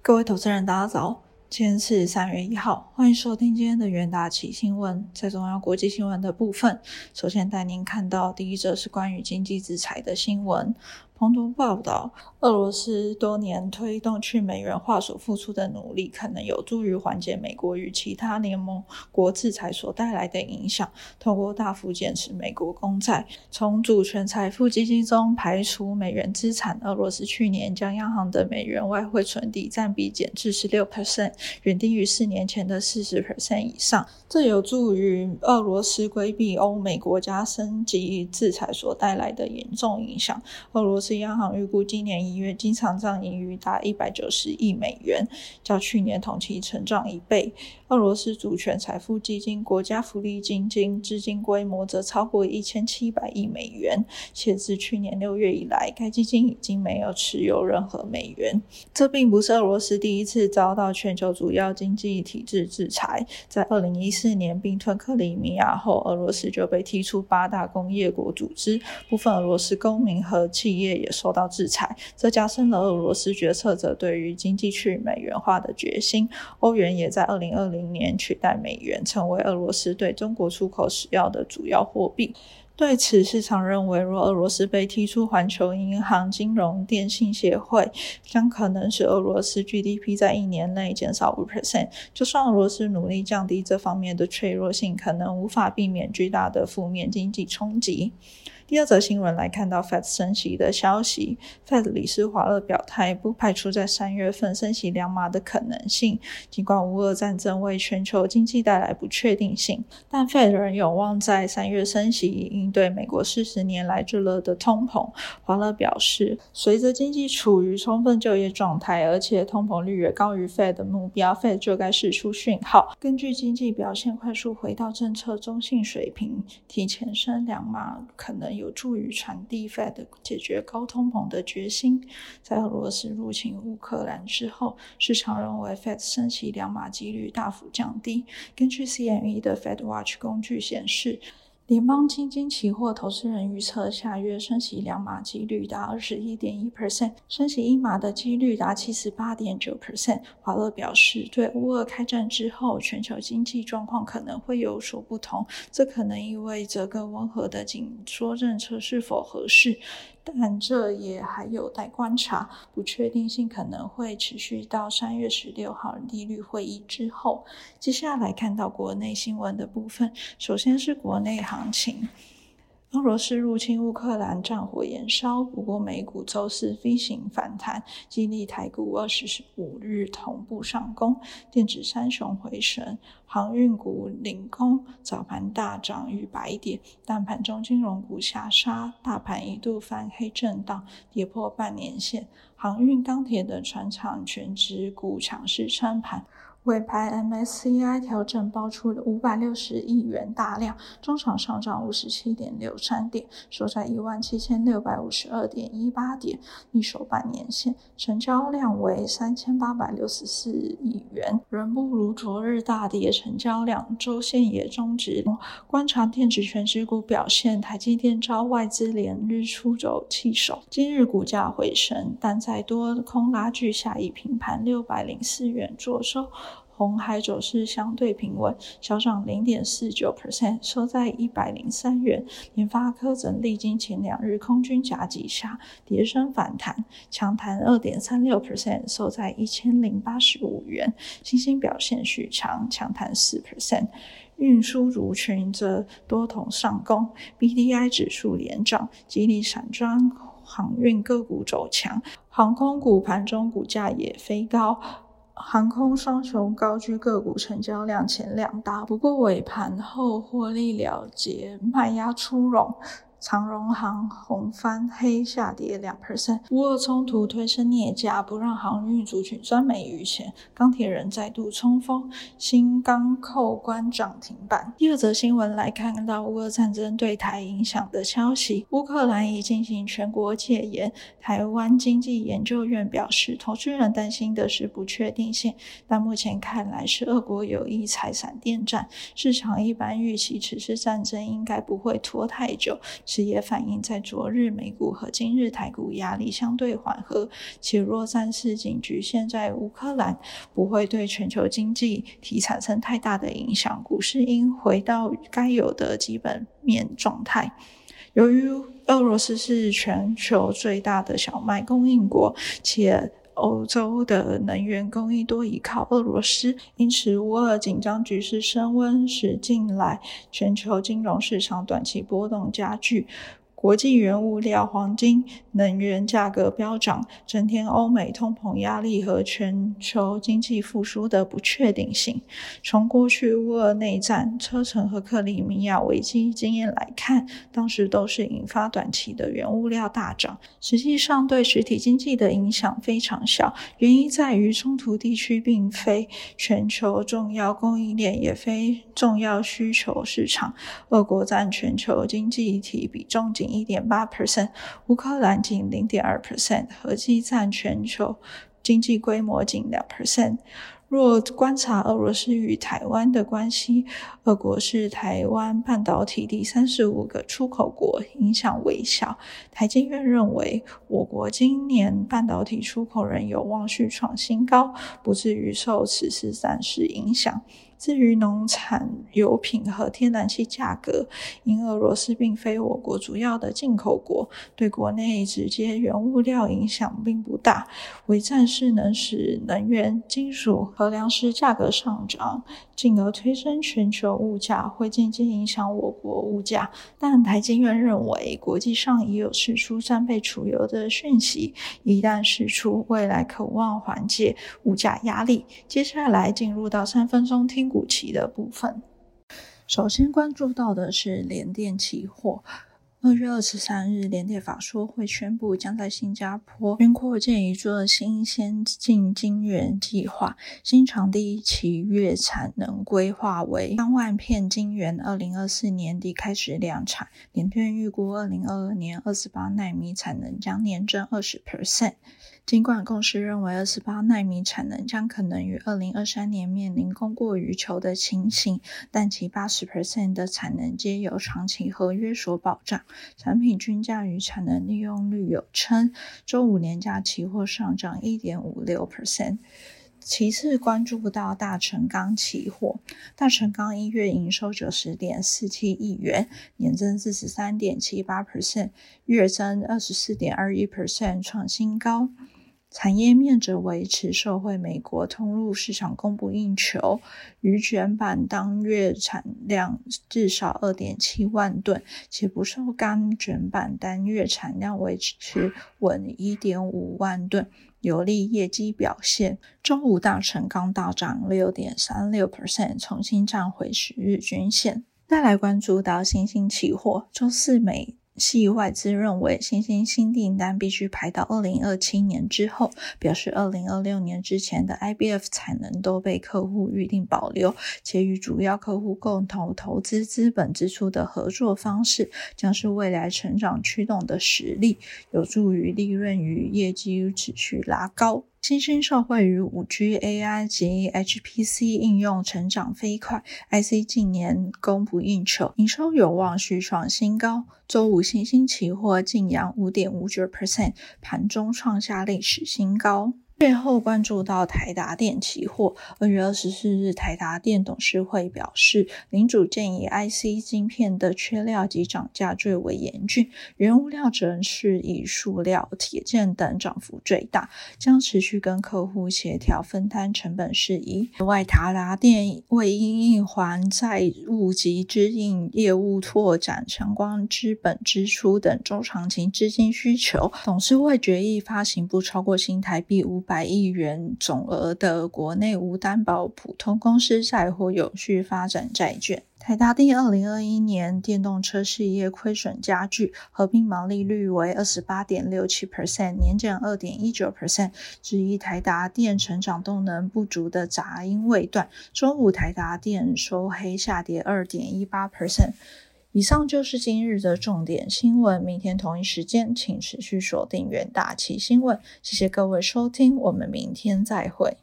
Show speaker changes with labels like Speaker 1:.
Speaker 1: 各位投资人，大家早！今天是三月一号，欢迎收听今天的元大旗新闻。在重要国际新闻的部分，首先带您看到第一则是关于经济制裁的新闻。彭博报道，俄罗斯多年推动去美元化所付出的努力，可能有助于缓解美国与其他联盟国制裁所带来的影响。通过大幅减持美国公债，从主权财富基金中排除美元资产，俄罗斯去年将央行的美元外汇存底占比减至十六 percent，远低于四年前的四十 percent 以上。这有助于俄罗斯规避欧美国家升级制裁所带来的严重影响。俄罗斯。央行预估今年一月经常账盈余达一百九十亿美元，较去年同期成长一倍。俄罗斯主权财富基金国家福利基金资金规模则超过一千七百亿美元，且自去年六月以来，该基金已经没有持有任何美元。这并不是俄罗斯第一次遭到全球主要经济体制制裁。在二零一四年并吞克里米亚后，俄罗斯就被踢出八大工业国组织，部分俄罗斯公民和企业也受到制裁，这加深了俄罗斯决策者对于经济去美元化的决心。欧元也在二零二零。明年取代美元成为俄罗斯对中国出口使要的主要货币。对此，市场认为，若俄罗斯被踢出环球银行金融电信协会，将可能使俄罗斯 GDP 在一年内减少五 percent。就算俄罗斯努力降低这方面的脆弱性，可能无法避免巨大的负面经济冲击。第二则新闻来看到 Fed 升息的消息，Fed 理事华勒表态，不排除在三月份升息两码的可能性。尽管乌俄战争为全球经济带来不确定性，但 Fed 仍有望在三月升息，以应对美国四十年来最热的通膨。华勒表示，随着经济处于充分就业状态，而且通膨率也高于 Fed 的目标，Fed 就该释出讯号，根据经济表现快速回到政策中性水平，提前升两码可能。有助于传递 Fed 解决高通膨的决心。在俄罗斯入侵乌克兰之后，市场认为 Fed 升息两码几率大幅降低。根据 CME 的 Fed Watch 工具显示。联邦基金期货投资人预测，下月升息两码几率达二十一点一 percent，升息一码的几率达七十八点九 percent。华勒表示，对乌俄开战之后，全球经济状况可能会有所不同，这可能意味着更温和的紧缩政策是否合适。但这也还有待观察，不确定性可能会持续到三月十六号利率会议之后。接下来看到国内新闻的部分，首先是国内行情。俄罗斯入侵乌克兰，战火延烧。不过，美股周四飞行反弹，激励台股二十五日同步上攻，电子三雄回升，航运股领攻，早盘大涨逾百点，但盘中金融股下杀，大盘一度翻黑震荡，跌破半年线。航运、钢铁等船厂全指股强势撑盘。尾盘 MSCI 调整爆出了五百六十亿元大量，中场上涨五十七点六三点，收在一万七千六百五十二点一八点，逆守半年线，成交量为三千八百六十四亿元，仍不如昨日大跌成交量，周线也终止。观察电子全指股表现，台积电遭外资连日出走弃守，今日股价回升，但在多空拉锯下，以平盘六百零四元作收。红海走势相对平稳，小涨零点四九 percent，收在一百零三元。联发科则历经前两日空军夹击下，跌升反弹，强弹二点三六 percent，收在一千零八十五元。新兴表现续强，强弹四 percent。运输族群则多头上攻，B D I 指数连涨，吉利散装航运个股走强，航空股盘中股价也飞高。航空双雄高居个股成交量前两大，不过尾盘后获利了结，卖压出笼。长荣航红翻黑下跌两 percent，乌俄冲突推升镍价，不让航运族群赚美余钱。钢铁人再度冲锋，新钢扣关涨停板。第二则新闻来看到乌俄战争对台影响的消息，乌克兰已进行全国戒严。台湾经济研究院表示，投资人担心的是不确定性，但目前看来是俄国有意采闪电战。市场一般预期此次战争应该不会拖太久。是也反映在昨日美股和今日台股压力相对缓和，且若战事仅局限在乌克兰，不会对全球经济体产生太大的影响，股市应回到该有的基本面状态。由于俄罗斯是全球最大的小麦供应国，且欧洲的能源供应多依靠俄罗斯，因此乌尔紧张局势升温，使近来全球金融市场短期波动加剧。国际原物料、黄金、能源价格飙涨，增添欧美通膨压力和全球经济复苏的不确定性。从过去乌俄内战、车臣和克里米亚危机经验来看，当时都是引发短期的原物料大涨，实际上对实体经济的影响非常小。原因在于冲突地区并非全球重要供应链，也非重要需求市场。俄国占全球经济体比重仅。一点八 percent，乌克兰仅零点二 percent，合计占全球经济规模仅两 percent。若观察俄罗斯与台湾的关系，俄国是台湾半导体第三十五个出口国，影响微小。台经院认为，我国今年半导体出口仍有望续创新高，不至于受此次暂时影响。至于农产油品和天然气价格，因俄罗斯并非我国主要的进口国，对国内直接原物料影响并不大。为战事能使能源、金属和粮食价格上涨，进而推升全球物价，会间接影响我国物价。但台经院认为，国际上已有释出战备储油的讯息，一旦释出，未来渴望缓解物价压力。接下来进入到三分钟听。股期的部分，首先关注到的是联电期货。二月二十三日，联电法说会宣布，将在新加坡新扩建一座新先进晶圆计划，新场地其月产能规划为三万片晶圆，二零二四年底开始量产。联电预估，二零二二年二十八纳米产能将年增二十 percent。尽管公司认为二十八纳米产能将可能于二零二三年面临供过于求的情形，但其八十 percent 的产能皆由长期合约所保障，产品均价与产能利用率有称。周五年价期货上涨一点五六 percent。其次关注不到大成钢期货，大成钢一月营收九十点四七亿元，年增四十三点七八 percent，月增二十四点二一 percent，创新高。产业面则维持受惠美国通路市场供不应求，铝卷板当月产量至少二点七万吨，且不锈钢卷板单月产量维持稳一点五万吨，有利业绩表现。周五大成钢大涨六点三六 percent，重新站回十日均线。再来关注到新兴期货，周四美。系外资认为，新兴新订单必须排到二零二七年之后，表示二零二六年之前的 IBF 产能都被客户预定保留，且与主要客户共同投资资本支出的合作方式，将是未来成长驱动的实力，有助于利润与业绩持续拉高。新兴社会与五 G、AI 及 HPC 应用成长飞快，IC 近年供不应求，营收有望续创新高。周五新兴期货净扬五点五九 percent，盘中创下历史新高。最后关注到台达电期货，二月二十四日，台达电董事会表示，领主建议 IC 晶片的缺料及涨价最为严峻，原物料则是以塑料、铁件等涨幅最大，将持续跟客户协调分摊成本事宜。此外，台达电为因应还债务及支应业务拓展相关资本支出等中长期资金需求，董事会决议发行不超过新台币五。百亿元总额的国内无担保普通公司债或有序发展债券。台达电二零二一年电动车事业亏损加剧，合并毛利率为二十八点六七 percent，年减二点一九 percent，质疑台达电成长动能不足的杂音未断。中午台达电收黑下跌二点一八 percent。以上就是今日的重点新闻。明天同一时间，请持续锁定远大旗新闻。谢谢各位收听，我们明天再会。